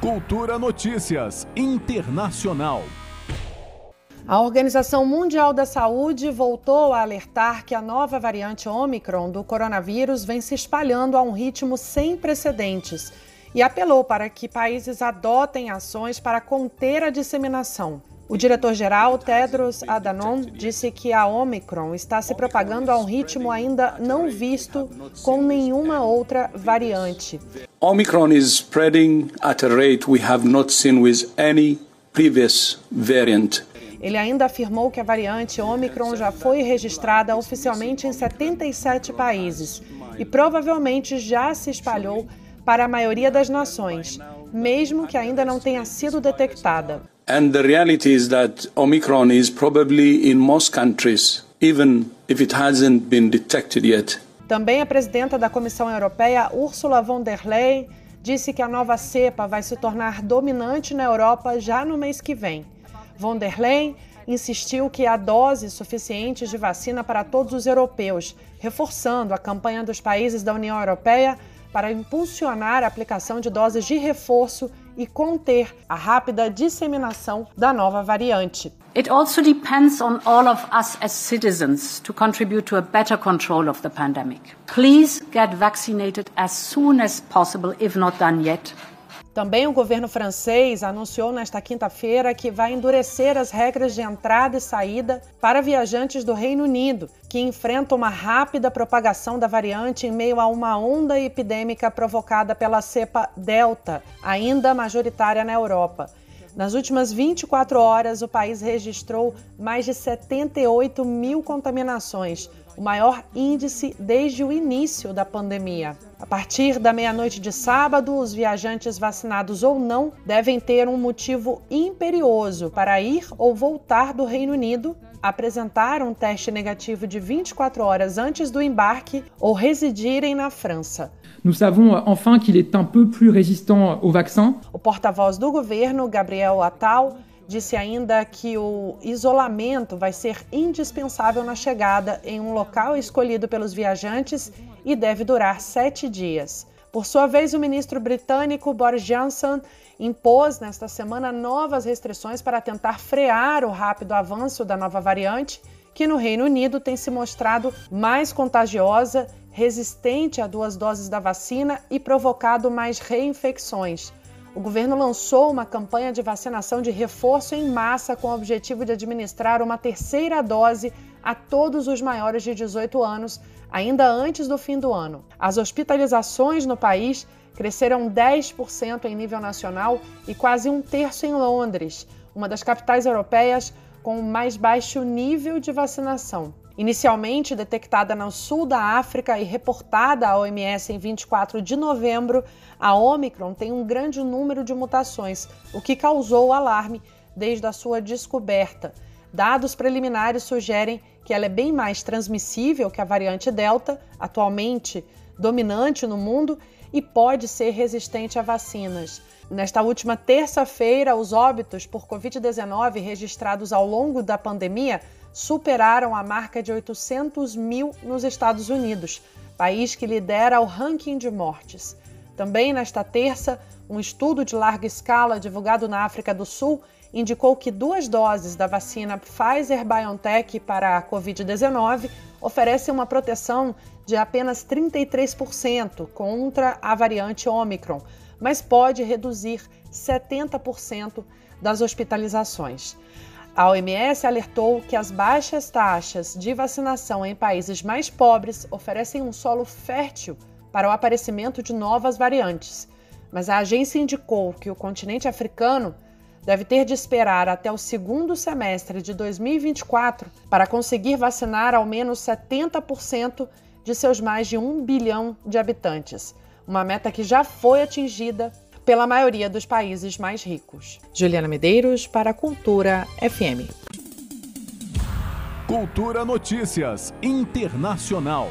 Cultura Notícias Internacional. A Organização Mundial da Saúde voltou a alertar que a nova variante Omicron do coronavírus vem se espalhando a um ritmo sem precedentes e apelou para que países adotem ações para conter a disseminação. O diretor-geral Tedros Adhanom disse que a Omicron está se propagando a um ritmo ainda não visto com nenhuma outra variante. Omicron is spreading at a rate we have not seen with any previous variant. Ele ainda afirmou que a variante Omicron já foi registrada oficialmente em 77 países e provavelmente já se espalhou para a maioria das nações, mesmo que ainda não tenha sido detectada. And the reality is that Omicron is probably in most countries, even if it hasn't been detected yet. Também a presidenta da Comissão Europeia, Ursula von der Leyen, disse que a nova cepa vai se tornar dominante na Europa já no mês que vem. Von der Leyen insistiu que há doses suficientes de vacina para todos os europeus, reforçando a campanha dos países da União Europeia para impulsionar a aplicação de doses de reforço e conter a rápida disseminação da nova variante. It also depends on all of us as citizens to contribute to a better control of the pandemic. Please get vaccinated as soon as possible, if not done yet. Também o governo francês anunciou nesta quinta-feira que vai endurecer as regras de entrada e saída para viajantes do Reino Unido, que enfrentam uma rápida propagação da variante em meio a uma onda epidêmica provocada pela cepa Delta, ainda majoritária na Europa. Nas últimas 24 horas, o país registrou mais de 78 mil contaminações, o maior índice desde o início da pandemia. A partir da meia-noite de sábado, os viajantes vacinados ou não devem ter um motivo imperioso para ir ou voltar do Reino Unido, apresentar um teste negativo de 24 horas antes do embarque ou residirem na França. Nous savons enfin qu'il est un peu plus résistant au vaccin. O porta-voz do governo, Gabriel Attal, Disse ainda que o isolamento vai ser indispensável na chegada em um local escolhido pelos viajantes e deve durar sete dias. Por sua vez, o ministro britânico Boris Johnson impôs nesta semana novas restrições para tentar frear o rápido avanço da nova variante, que no Reino Unido tem se mostrado mais contagiosa, resistente a duas doses da vacina e provocado mais reinfecções o governo lançou uma campanha de vacinação de reforço em massa com o objetivo de administrar uma terceira dose a todos os maiores de 18 anos, ainda antes do fim do ano. As hospitalizações no país cresceram 10% em nível nacional e quase um terço em Londres, uma das capitais europeias com o mais baixo nível de vacinação. Inicialmente detectada no sul da África e reportada à OMS em 24 de novembro, a Omicron tem um grande número de mutações, o que causou alarme desde a sua descoberta. Dados preliminares sugerem que ela é bem mais transmissível que a variante Delta, atualmente dominante no mundo, e pode ser resistente a vacinas. Nesta última terça-feira, os óbitos por Covid-19 registrados ao longo da pandemia superaram a marca de 800 mil nos Estados Unidos, país que lidera o ranking de mortes. Também nesta terça, um estudo de larga escala divulgado na África do Sul indicou que duas doses da vacina Pfizer-BioNTech para a Covid-19 oferecem uma proteção de apenas 33% contra a variante Omicron, mas pode reduzir 70% das hospitalizações. A OMS alertou que as baixas taxas de vacinação em países mais pobres oferecem um solo fértil para o aparecimento de novas variantes, mas a agência indicou que o continente africano deve ter de esperar até o segundo semestre de 2024 para conseguir vacinar ao menos 70% de seus mais de um bilhão de habitantes, uma meta que já foi atingida pela maioria dos países mais ricos. Juliana Medeiros para Cultura FM. Cultura Notícias Internacional.